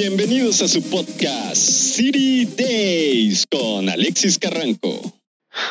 Bienvenidos a su podcast City Days con Alexis Carranco.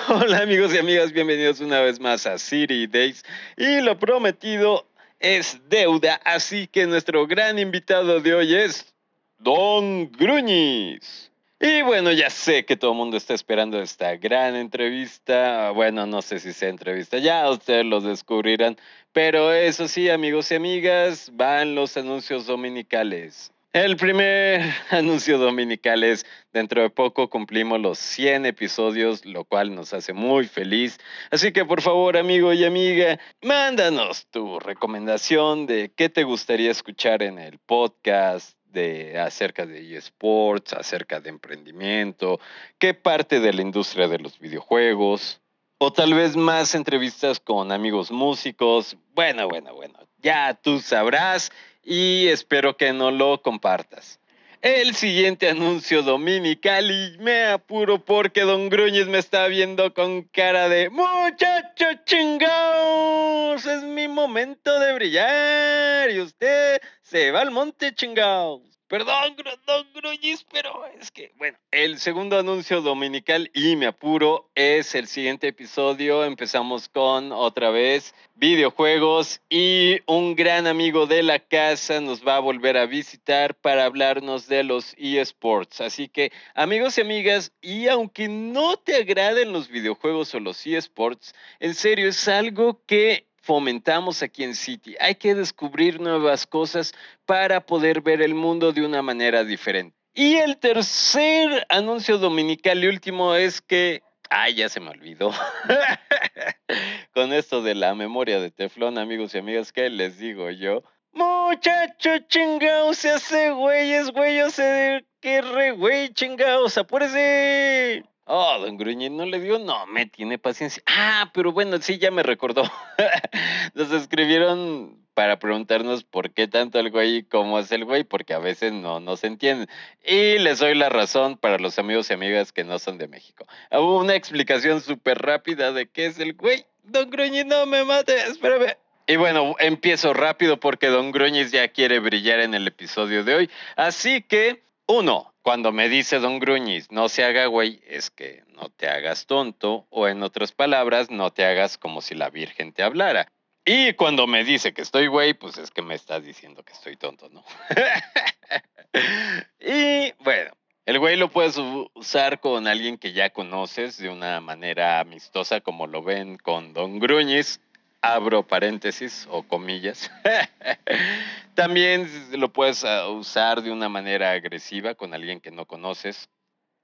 Hola amigos y amigas, bienvenidos una vez más a City Days. Y lo prometido es deuda, así que nuestro gran invitado de hoy es Don Gruñis. Y bueno, ya sé que todo el mundo está esperando esta gran entrevista. Bueno, no sé si sea entrevista, ya ustedes lo descubrirán. Pero eso sí, amigos y amigas, van los anuncios dominicales. El primer anuncio dominical es, dentro de poco cumplimos los 100 episodios, lo cual nos hace muy feliz. Así que por favor, amigo y amiga, mándanos tu recomendación de qué te gustaría escuchar en el podcast, de acerca de eSports, acerca de emprendimiento, qué parte de la industria de los videojuegos, o tal vez más entrevistas con amigos músicos. Bueno, bueno, bueno, ya tú sabrás y espero que no lo compartas. El siguiente anuncio dominical y me apuro porque Don Gruñez me está viendo con cara de muchacho chingados, es mi momento de brillar y usted se va al monte chingados. Perdón, Don Gruñiz, pero es que, bueno, el segundo anuncio dominical y me apuro es el siguiente episodio. Empezamos con otra vez videojuegos y un gran amigo de la casa nos va a volver a visitar para hablarnos de los eSports. Así que, amigos y amigas, y aunque no te agraden los videojuegos o los eSports, en serio es algo que fomentamos aquí en City. Hay que descubrir nuevas cosas para poder ver el mundo de una manera diferente. Y el tercer anuncio dominical y último es que... Ay, ya se me olvidó. Con esto de la memoria de Teflón, amigos y amigas, ¿qué les digo yo? Muchacho chingados, se hace güeyes, güey, o sea, qué re güey, chingados, apúrese. Oh, don Gruñín no le dio, no, me tiene paciencia. Ah, pero bueno, sí, ya me recordó. Nos escribieron para preguntarnos por qué tanto el güey y cómo es el güey, porque a veces no nos entienden. Y les doy la razón para los amigos y amigas que no son de México. Hubo una explicación súper rápida de qué es el güey. Don Gruñín, no me mate, espérame. Y bueno, empiezo rápido porque Don Gruñiz ya quiere brillar en el episodio de hoy. Así que, uno, cuando me dice Don Gruñiz, no se haga güey, es que no te hagas tonto, o en otras palabras, no te hagas como si la Virgen te hablara. Y cuando me dice que estoy güey, pues es que me estás diciendo que estoy tonto, ¿no? y bueno, el güey lo puedes usar con alguien que ya conoces de una manera amistosa, como lo ven con Don Gruñiz, abro paréntesis o comillas. También lo puedes ah, usar de una manera agresiva con alguien que no conoces.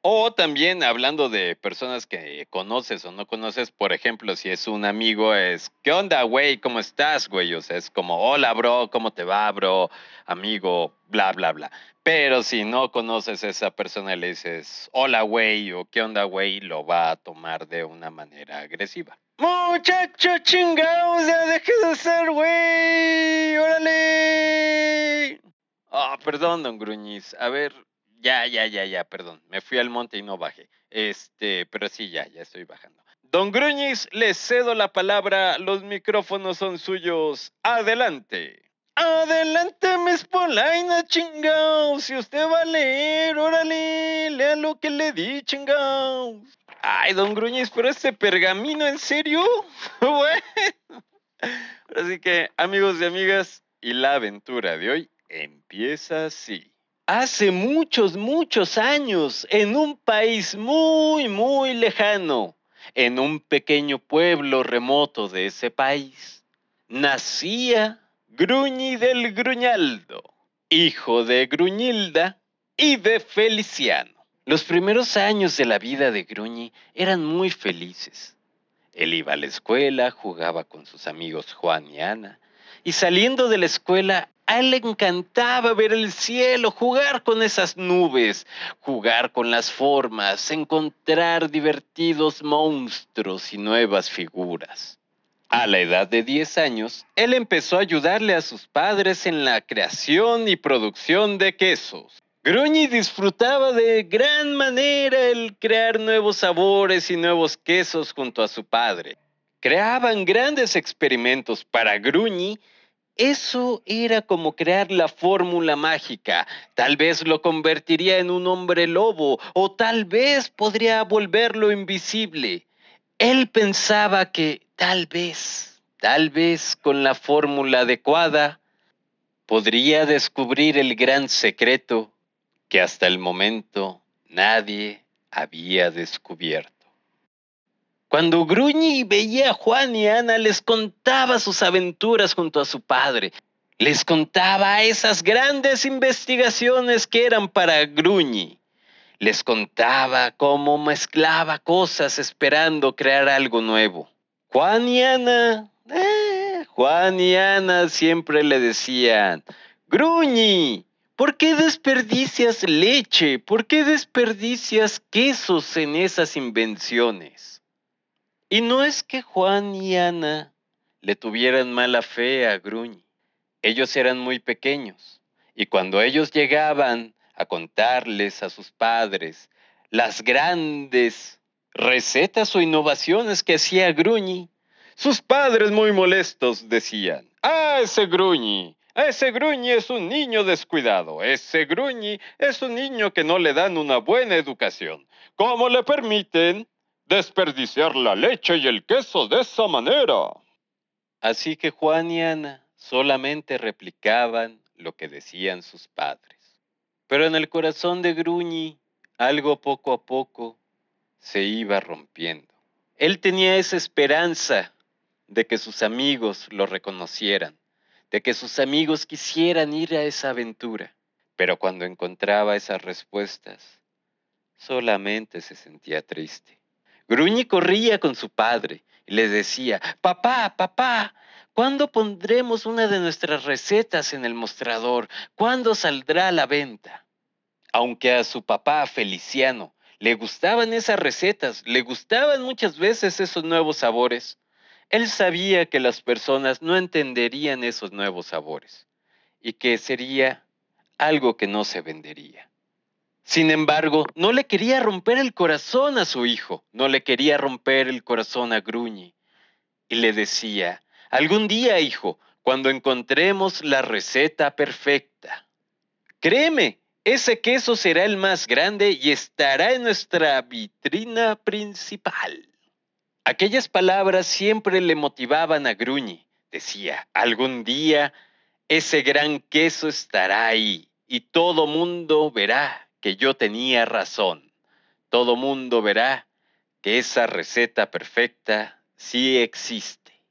O también hablando de personas que conoces o no conoces, por ejemplo, si es un amigo, es, ¿qué onda, güey? ¿Cómo estás, güey? O sea, es como, hola, bro, ¿cómo te va, bro? Amigo, bla, bla, bla. Pero si no conoces a esa persona y le dices, hola, güey, o qué onda, güey, lo va a tomar de una manera agresiva. Muchacho chingado, ya deje de ser, güey. Órale. Ah, perdón, don Gruñiz. A ver, ya, ya, ya, ya, perdón. Me fui al monte y no bajé. Este, pero sí, ya, ya estoy bajando. Don Gruñiz, le cedo la palabra. Los micrófonos son suyos. Adelante. Adelante, mis polainas, chingados. Si usted va a leer, órale, lea lo que le di, chingados. Ay, don Gruñiz, pero este pergamino, ¿en serio? bueno. Así que, amigos y amigas, y la aventura de hoy empieza así. Hace muchos, muchos años, en un país muy, muy lejano, en un pequeño pueblo remoto de ese país, nacía Gruñi del Gruñaldo, hijo de Gruñilda y de Feliciano. Los primeros años de la vida de Gruñi eran muy felices. Él iba a la escuela, jugaba con sus amigos Juan y Ana, y saliendo de la escuela, a él le encantaba ver el cielo, jugar con esas nubes, jugar con las formas, encontrar divertidos monstruos y nuevas figuras. A la edad de 10 años, él empezó a ayudarle a sus padres en la creación y producción de quesos. Gruñi disfrutaba de gran manera el crear nuevos sabores y nuevos quesos junto a su padre. Creaban grandes experimentos para Gruñi eso era como crear la fórmula mágica. Tal vez lo convertiría en un hombre lobo o tal vez podría volverlo invisible. Él pensaba que tal vez, tal vez con la fórmula adecuada, podría descubrir el gran secreto que hasta el momento nadie había descubierto. Cuando Gruñi veía a Juan y Ana, les contaba sus aventuras junto a su padre. Les contaba esas grandes investigaciones que eran para Gruñi. Les contaba cómo mezclaba cosas esperando crear algo nuevo. Juan y Ana, eh, Juan y Ana siempre le decían, Gruñi, ¿por qué desperdicias leche? ¿Por qué desperdicias quesos en esas invenciones? Y no es que Juan y Ana le tuvieran mala fe a Gruñi. Ellos eran muy pequeños y cuando ellos llegaban a contarles a sus padres las grandes recetas o innovaciones que hacía Gruñi, sus padres muy molestos decían, ah, ese Gruñi, ese Gruñi es un niño descuidado, ese Gruñi es un niño que no le dan una buena educación. ¿Cómo le permiten desperdiciar la leche y el queso de esa manera. Así que Juan y Ana solamente replicaban lo que decían sus padres. Pero en el corazón de Gruñi, algo poco a poco se iba rompiendo. Él tenía esa esperanza de que sus amigos lo reconocieran, de que sus amigos quisieran ir a esa aventura. Pero cuando encontraba esas respuestas, solamente se sentía triste. Gruñi corría con su padre y le decía, papá, papá, ¿cuándo pondremos una de nuestras recetas en el mostrador? ¿Cuándo saldrá a la venta? Aunque a su papá Feliciano le gustaban esas recetas, le gustaban muchas veces esos nuevos sabores, él sabía que las personas no entenderían esos nuevos sabores y que sería algo que no se vendería. Sin embargo, no le quería romper el corazón a su hijo, no le quería romper el corazón a Gruñi. Y le decía, algún día, hijo, cuando encontremos la receta perfecta, créeme, ese queso será el más grande y estará en nuestra vitrina principal. Aquellas palabras siempre le motivaban a Gruñi. Decía, algún día ese gran queso estará ahí y todo mundo verá que yo tenía razón. Todo mundo verá que esa receta perfecta sí existe.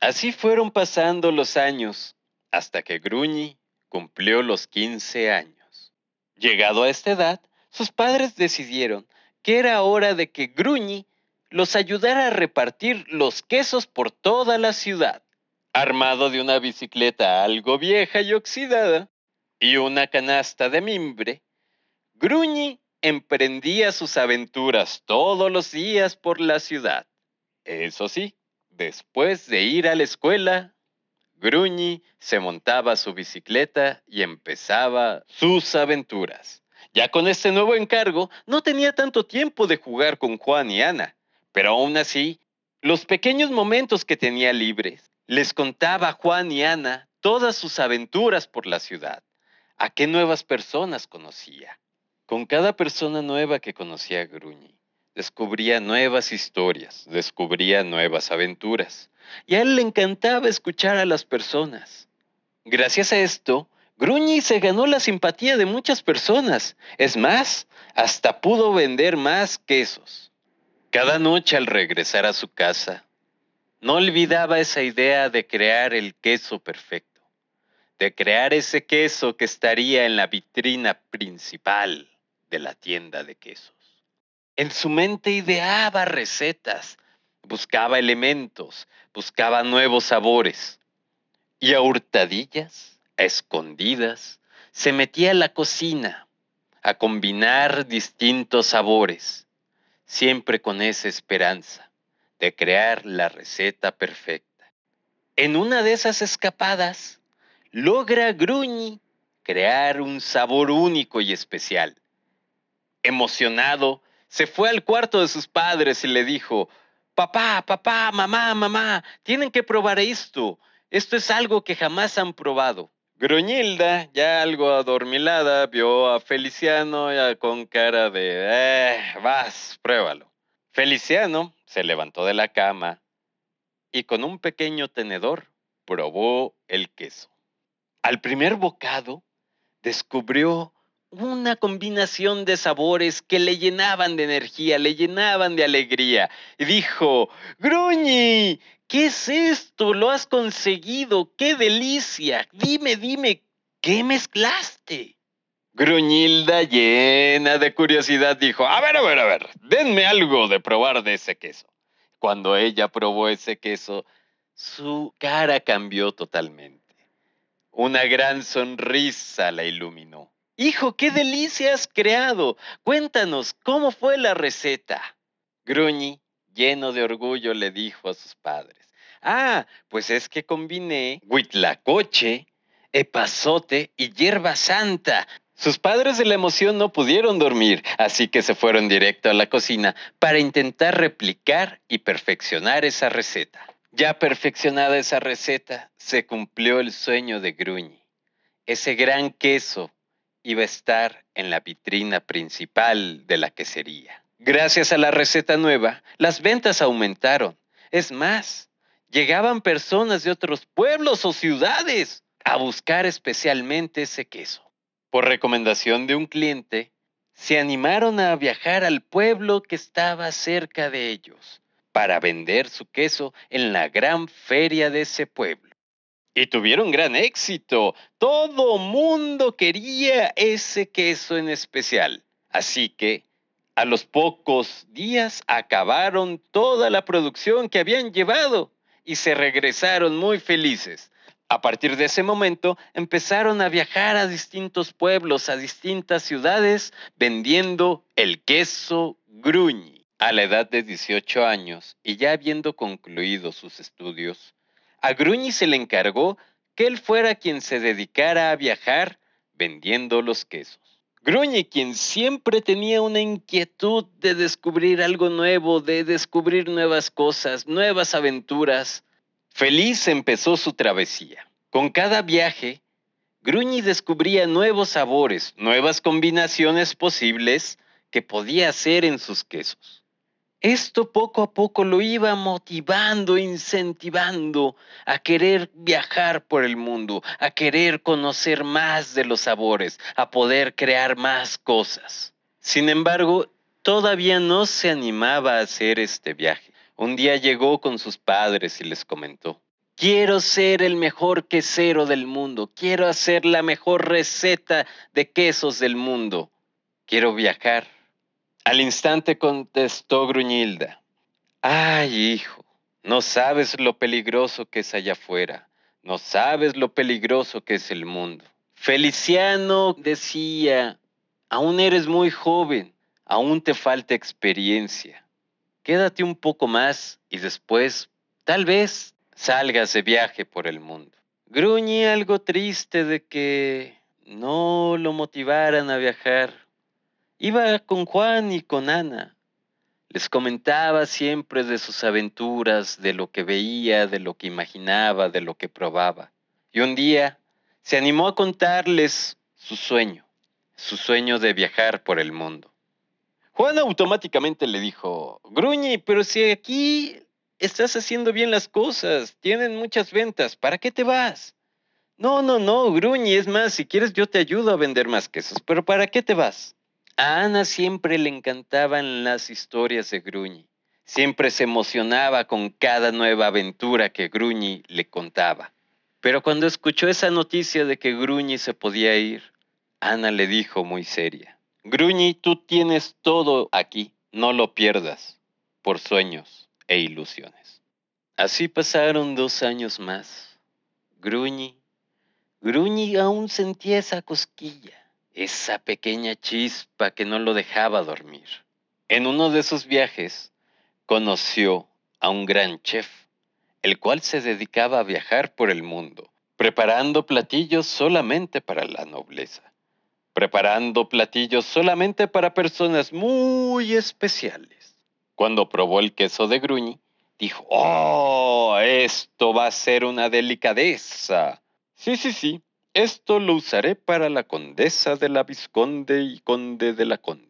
Así fueron pasando los años hasta que Gruñi cumplió los 15 años. Llegado a esta edad, sus padres decidieron que era hora de que Gruñi los ayudara a repartir los quesos por toda la ciudad. Armado de una bicicleta algo vieja y oxidada y una canasta de mimbre, Gruñi emprendía sus aventuras todos los días por la ciudad. Eso sí, después de ir a la escuela, Gruñi se montaba su bicicleta y empezaba sus aventuras. Ya con este nuevo encargo, no tenía tanto tiempo de jugar con Juan y Ana, pero aún así, los pequeños momentos que tenía libres, les contaba a Juan y Ana todas sus aventuras por la ciudad, a qué nuevas personas conocía, con cada persona nueva que conocía a Gruñi, descubría nuevas historias, descubría nuevas aventuras. Y a él le encantaba escuchar a las personas. Gracias a esto, Gruñi se ganó la simpatía de muchas personas. Es más, hasta pudo vender más quesos. Cada noche al regresar a su casa, no olvidaba esa idea de crear el queso perfecto, de crear ese queso que estaría en la vitrina principal de la tienda de quesos. En su mente ideaba recetas, buscaba elementos, buscaba nuevos sabores. Y a hurtadillas, a escondidas, se metía a la cocina a combinar distintos sabores, siempre con esa esperanza de crear la receta perfecta. En una de esas escapadas, logra Gruñi crear un sabor único y especial emocionado, se fue al cuarto de sus padres y le dijo, papá, papá, mamá, mamá, tienen que probar esto. Esto es algo que jamás han probado. Gruñilda, ya algo adormilada, vio a Feliciano ya con cara de, eh, vas, pruébalo. Feliciano se levantó de la cama y con un pequeño tenedor probó el queso. Al primer bocado descubrió una combinación de sabores que le llenaban de energía, le llenaban de alegría. Y dijo, Gruñi, ¿qué es esto? ¿Lo has conseguido? ¡Qué delicia! Dime, dime, ¿qué mezclaste? Gruñilda, llena de curiosidad, dijo, a ver, a ver, a ver, denme algo de probar de ese queso. Cuando ella probó ese queso, su cara cambió totalmente. Una gran sonrisa la iluminó. Hijo, qué delicia has creado. Cuéntanos, ¿cómo fue la receta? Gruñi, lleno de orgullo, le dijo a sus padres. Ah, pues es que combiné huitlacoche, epazote y hierba santa. Sus padres de la emoción no pudieron dormir, así que se fueron directo a la cocina para intentar replicar y perfeccionar esa receta. Ya perfeccionada esa receta, se cumplió el sueño de Gruñi. Ese gran queso iba a estar en la vitrina principal de la quesería. Gracias a la receta nueva, las ventas aumentaron. Es más, llegaban personas de otros pueblos o ciudades a buscar especialmente ese queso. Por recomendación de un cliente, se animaron a viajar al pueblo que estaba cerca de ellos para vender su queso en la gran feria de ese pueblo. Y tuvieron gran éxito. Todo mundo quería ese queso en especial. Así que a los pocos días acabaron toda la producción que habían llevado y se regresaron muy felices. A partir de ese momento empezaron a viajar a distintos pueblos, a distintas ciudades, vendiendo el queso gruñi. A la edad de 18 años y ya habiendo concluido sus estudios, a Gruñi se le encargó que él fuera quien se dedicara a viajar vendiendo los quesos. Gruñi, quien siempre tenía una inquietud de descubrir algo nuevo, de descubrir nuevas cosas, nuevas aventuras, feliz empezó su travesía. Con cada viaje, Gruñi descubría nuevos sabores, nuevas combinaciones posibles que podía hacer en sus quesos. Esto poco a poco lo iba motivando, incentivando a querer viajar por el mundo, a querer conocer más de los sabores, a poder crear más cosas. Sin embargo, todavía no se animaba a hacer este viaje. Un día llegó con sus padres y les comentó, quiero ser el mejor quesero del mundo, quiero hacer la mejor receta de quesos del mundo, quiero viajar al instante contestó Gruñilda, ay hijo, no sabes lo peligroso que es allá afuera, no sabes lo peligroso que es el mundo. Feliciano decía, aún eres muy joven, aún te falta experiencia. Quédate un poco más y después, tal vez, salgas de viaje por el mundo. Gruñí algo triste de que no lo motivaran a viajar Iba con Juan y con Ana. Les comentaba siempre de sus aventuras, de lo que veía, de lo que imaginaba, de lo que probaba. Y un día se animó a contarles su sueño, su sueño de viajar por el mundo. Juan automáticamente le dijo, Gruñi, pero si aquí estás haciendo bien las cosas, tienen muchas ventas, ¿para qué te vas? No, no, no, Gruñi, es más, si quieres yo te ayudo a vender más quesos, pero ¿para qué te vas? A Ana siempre le encantaban las historias de Gruñi. Siempre se emocionaba con cada nueva aventura que Gruñi le contaba. Pero cuando escuchó esa noticia de que Gruñi se podía ir, Ana le dijo muy seria, Gruñi, tú tienes todo aquí, no lo pierdas, por sueños e ilusiones. Así pasaron dos años más. Gruñi, Gruñi aún sentía esa cosquilla esa pequeña chispa que no lo dejaba dormir. En uno de sus viajes conoció a un gran chef, el cual se dedicaba a viajar por el mundo, preparando platillos solamente para la nobleza, preparando platillos solamente para personas muy especiales. Cuando probó el queso de Gruñi, dijo, oh, esto va a ser una delicadeza. Sí, sí, sí, esto lo usaré para la condesa de la Visconde y conde de la Conde.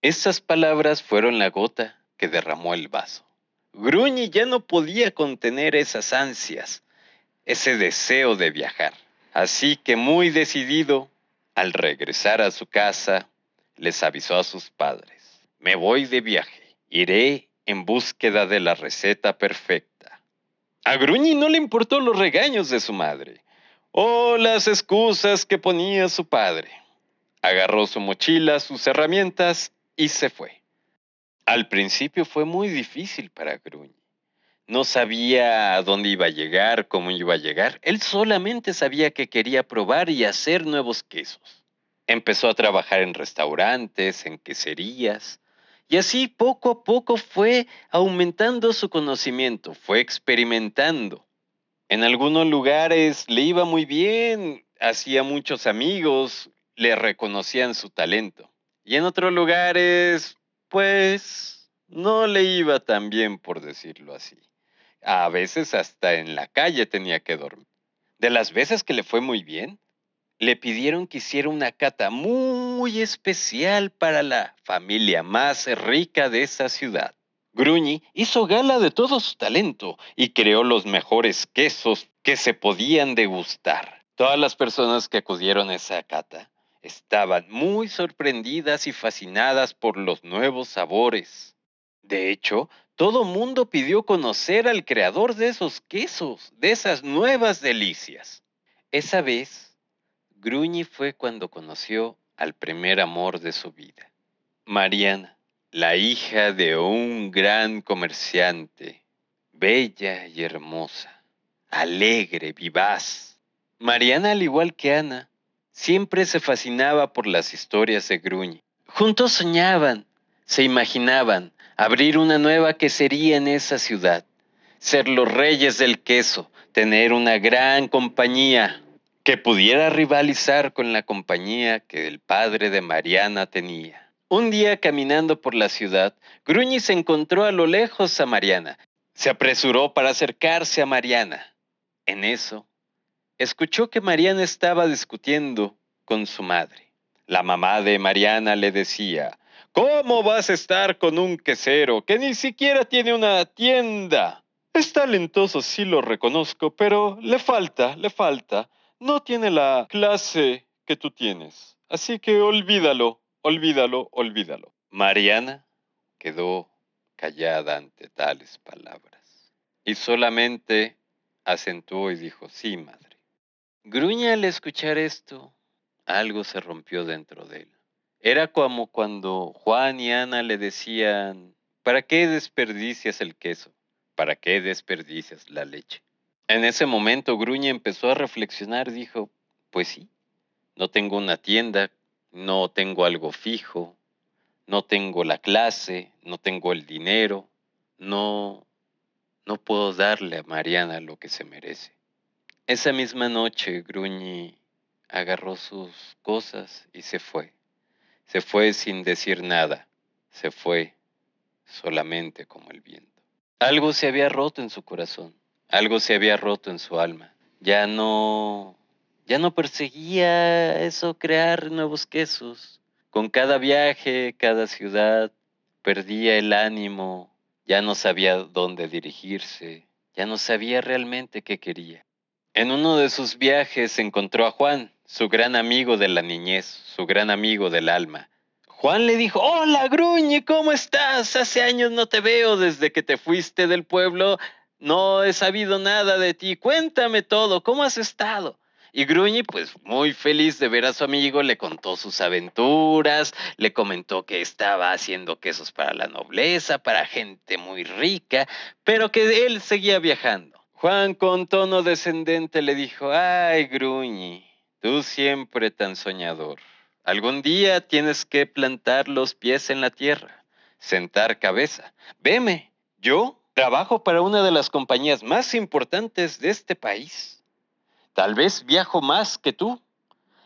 Esas palabras fueron la gota que derramó el vaso. Gruñi ya no podía contener esas ansias, ese deseo de viajar. Así que muy decidido, al regresar a su casa, les avisó a sus padres, me voy de viaje, iré en búsqueda de la receta perfecta. A Gruñi no le importó los regaños de su madre o las excusas que ponía su padre. Agarró su mochila, sus herramientas y se fue. Al principio fue muy difícil para Gruñi. No sabía a dónde iba a llegar, cómo iba a llegar. Él solamente sabía que quería probar y hacer nuevos quesos. Empezó a trabajar en restaurantes, en queserías, y así poco a poco fue aumentando su conocimiento, fue experimentando. En algunos lugares le iba muy bien, hacía muchos amigos, le reconocían su talento. Y en otros lugares, pues, no le iba tan bien, por decirlo así. A veces hasta en la calle tenía que dormir. De las veces que le fue muy bien, le pidieron que hiciera una cata muy especial para la familia más rica de esa ciudad. Gruñi hizo gala de todo su talento y creó los mejores quesos que se podían degustar. Todas las personas que acudieron a esa cata estaban muy sorprendidas y fascinadas por los nuevos sabores. De hecho, todo mundo pidió conocer al creador de esos quesos, de esas nuevas delicias. Esa vez, Gruñi fue cuando conoció al primer amor de su vida, Mariana, la hija de un gran comerciante, bella y hermosa, alegre, vivaz. Mariana, al igual que Ana, siempre se fascinaba por las historias de Gruñi. Juntos soñaban, se imaginaban abrir una nueva quesería en esa ciudad, ser los reyes del queso, tener una gran compañía, que pudiera rivalizar con la compañía que el padre de Mariana tenía. Un día caminando por la ciudad, Gruñi se encontró a lo lejos a Mariana. Se apresuró para acercarse a Mariana. En eso, escuchó que Mariana estaba discutiendo con su madre. La mamá de Mariana le decía, ¿Cómo vas a estar con un quesero que ni siquiera tiene una tienda? Es talentoso, sí lo reconozco, pero le falta, le falta no tiene la clase que tú tienes. Así que olvídalo, olvídalo, olvídalo. Mariana quedó callada ante tales palabras y solamente acentuó y dijo, sí, madre. Gruña al escuchar esto, algo se rompió dentro de él. Era como cuando Juan y Ana le decían, ¿para qué desperdicias el queso? ¿Para qué desperdicias la leche? En ese momento Gruña empezó a reflexionar, dijo, pues sí, no tengo una tienda, no tengo algo fijo, no tengo la clase, no tengo el dinero, no, no puedo darle a Mariana lo que se merece. Esa misma noche Gruñi agarró sus cosas y se fue. Se fue sin decir nada, se fue solamente como el viento. Algo se había roto en su corazón algo se había roto en su alma. Ya no, ya no perseguía eso, crear nuevos quesos. Con cada viaje, cada ciudad, perdía el ánimo, ya no sabía dónde dirigirse, ya no sabía realmente qué quería. En uno de sus viajes encontró a Juan, su gran amigo de la niñez, su gran amigo del alma. Juan le dijo, hola Gruñe, ¿cómo estás? Hace años no te veo desde que te fuiste del pueblo no he sabido nada de ti, cuéntame todo, ¿cómo has estado? Y Gruñi, pues muy feliz de ver a su amigo, le contó sus aventuras, le comentó que estaba haciendo quesos para la nobleza, para gente muy rica, pero que él seguía viajando. Juan con tono descendente le dijo, ay Gruñi, tú siempre tan soñador. Algún día tienes que plantar los pies en la tierra, sentar cabeza. Veme, yo Trabajo para una de las compañías más importantes de este país. Tal vez viajo más que tú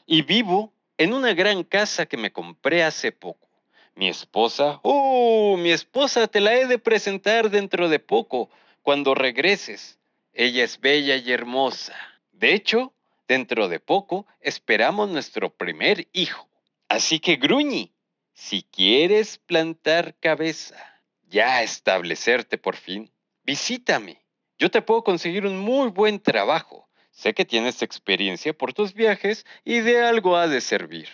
y vivo en una gran casa que me compré hace poco. Mi esposa, oh, mi esposa te la he de presentar dentro de poco. cuando regreses. Ella es bella y hermosa. De hecho, dentro de poco esperamos nuestro primer hijo. Así que Gruñi, si quieres plantar cabeza, ya establecerte por fin, visítame. Yo te puedo conseguir un muy buen trabajo. Sé que tienes experiencia por tus viajes y de algo ha de servir.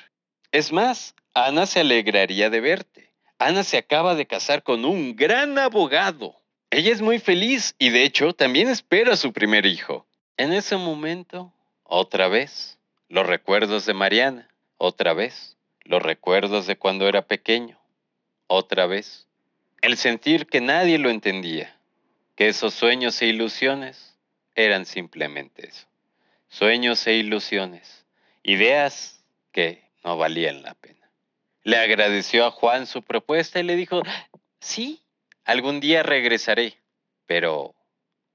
Es más, Ana se alegraría de verte. Ana se acaba de casar con un gran abogado. Ella es muy feliz y de hecho también espera a su primer hijo. En ese momento, otra vez, los recuerdos de Mariana. Otra vez, los recuerdos de cuando era pequeño. Otra vez, el sentir que nadie lo entendía, que esos sueños e ilusiones eran simplemente eso. Sueños e ilusiones, ideas que no valían la pena. Le agradeció a Juan su propuesta y le dijo, sí, algún día regresaré, pero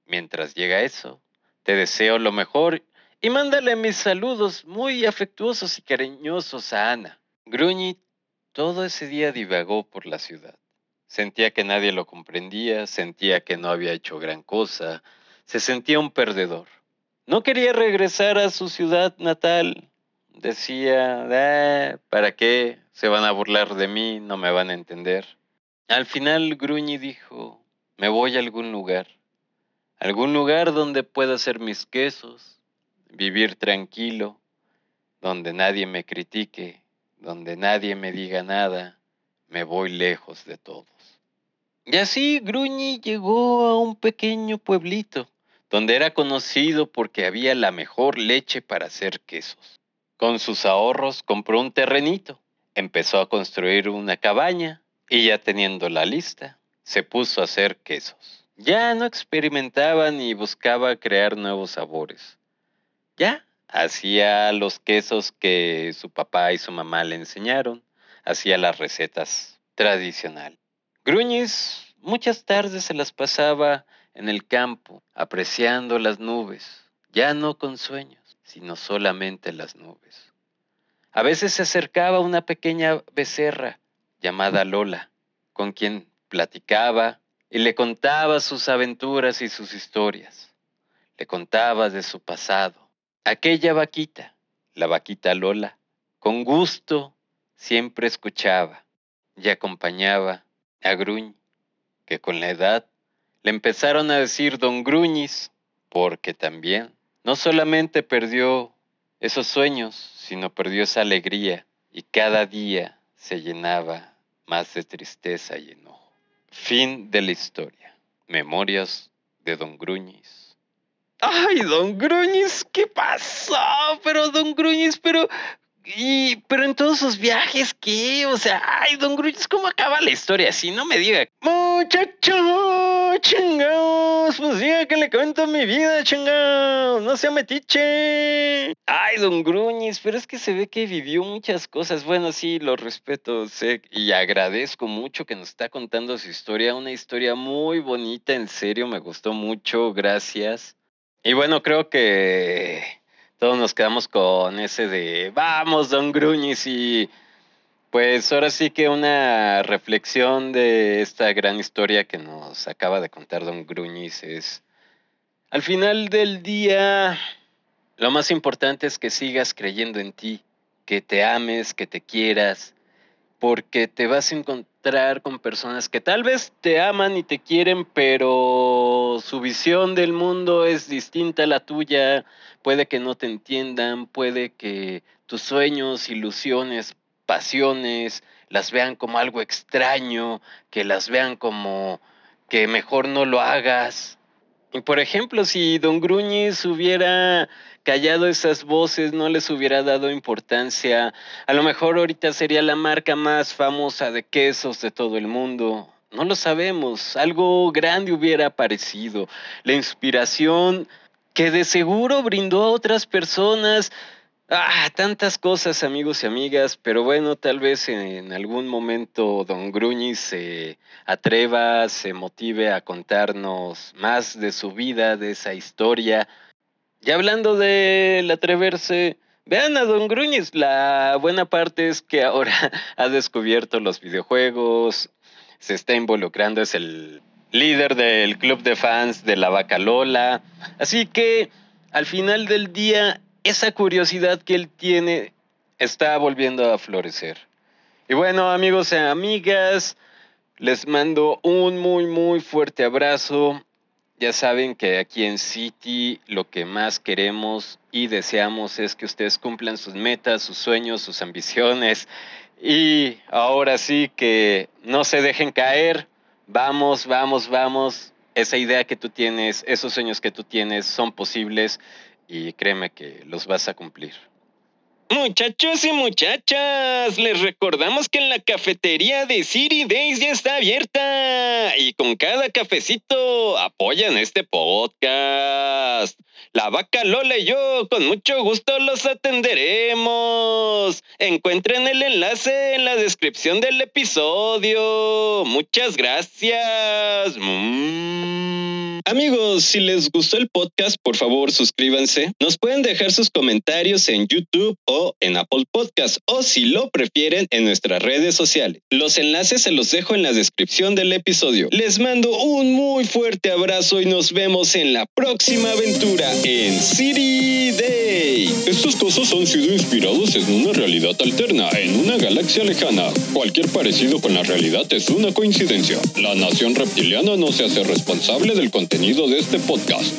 mientras llega eso, te deseo lo mejor y mándale mis saludos muy afectuosos y cariñosos a Ana. Gruñi todo ese día divagó por la ciudad. Sentía que nadie lo comprendía, sentía que no había hecho gran cosa, se sentía un perdedor. No quería regresar a su ciudad natal. Decía, ah, ¿para qué? Se van a burlar de mí, no me van a entender. Al final Gruñi dijo, me voy a algún lugar, algún lugar donde pueda hacer mis quesos, vivir tranquilo, donde nadie me critique, donde nadie me diga nada, me voy lejos de todos. Y así Gruñi llegó a un pequeño pueblito, donde era conocido porque había la mejor leche para hacer quesos. Con sus ahorros compró un terrenito, empezó a construir una cabaña y ya teniendo la lista, se puso a hacer quesos. Ya no experimentaba ni buscaba crear nuevos sabores. Ya hacía los quesos que su papá y su mamá le enseñaron, hacía las recetas tradicionales. Gruñis muchas tardes se las pasaba en el campo, apreciando las nubes, ya no con sueños, sino solamente las nubes. A veces se acercaba una pequeña becerra llamada Lola, con quien platicaba y le contaba sus aventuras y sus historias. Le contaba de su pasado. Aquella vaquita, la vaquita Lola, con gusto siempre escuchaba y acompañaba a Gruñ, que con la edad le empezaron a decir don Gruñis, porque también no solamente perdió esos sueños, sino perdió esa alegría y cada día se llenaba más de tristeza y enojo. Fin de la historia. Memorias de don Gruñis. Ay, don Gruñis, ¿qué pasó? Pero don Gruñis, pero y, pero en todos sus viajes, ¿qué? O sea, ay, don Gruñis, ¿cómo acaba la historia? Si no me diga, chingados, pues diga que le cuento mi vida, chingados, no sea metiche. Ay, don Gruñis, pero es que se ve que vivió muchas cosas. Bueno, sí, lo respeto, sé, y agradezco mucho que nos está contando su historia, una historia muy bonita, en serio, me gustó mucho, gracias. Y bueno, creo que todos nos quedamos con ese de vamos, don Gruñis, y pues ahora sí que una reflexión de esta gran historia que nos acaba de contar don Gruñis es, al final del día, lo más importante es que sigas creyendo en ti, que te ames, que te quieras, porque te vas a encontrar con personas que tal vez te aman y te quieren, pero su visión del mundo es distinta a la tuya, puede que no te entiendan, puede que tus sueños, ilusiones, pasiones las vean como algo extraño, que las vean como que mejor no lo hagas. Y por ejemplo, si don Gruñis hubiera callado esas voces, no les hubiera dado importancia. A lo mejor ahorita sería la marca más famosa de quesos de todo el mundo. No lo sabemos. Algo grande hubiera aparecido. La inspiración que de seguro brindó a otras personas. Ah, tantas cosas, amigos y amigas, pero bueno, tal vez en algún momento Don Gruñis se atreva, se motive a contarnos más de su vida, de esa historia y hablando del atreverse, vean a Don Gruñis, la buena parte es que ahora ha descubierto los videojuegos, se está involucrando, es el líder del club de fans de la Vaca Lola. Así que al final del día, esa curiosidad que él tiene está volviendo a florecer. Y bueno, amigos y amigas, les mando un muy, muy fuerte abrazo. Ya saben que aquí en City lo que más queremos y deseamos es que ustedes cumplan sus metas, sus sueños, sus ambiciones. Y ahora sí que no se dejen caer. Vamos, vamos, vamos. Esa idea que tú tienes, esos sueños que tú tienes son posibles y créeme que los vas a cumplir. Muchachos y muchachas, les recordamos que la cafetería de City Days ya está abierta y con cada cafecito apoyan este podcast. La vaca Lola y yo con mucho gusto los atenderemos. Encuentren el enlace en la descripción del episodio. Muchas gracias. Mm. Amigos, si les gustó el podcast, por favor suscríbanse. Nos pueden dejar sus comentarios en YouTube o en Apple Podcast o si lo prefieren en nuestras redes sociales. Los enlaces se los dejo en la descripción del episodio. Les mando un muy fuerte abrazo y nos vemos en la próxima aventura en City Day. Estos cosas han sido inspirados en una realidad alterna, en una galaxia lejana. Cualquier parecido con la realidad es una coincidencia. La nación reptiliana no se hace responsable del contenido de este podcast.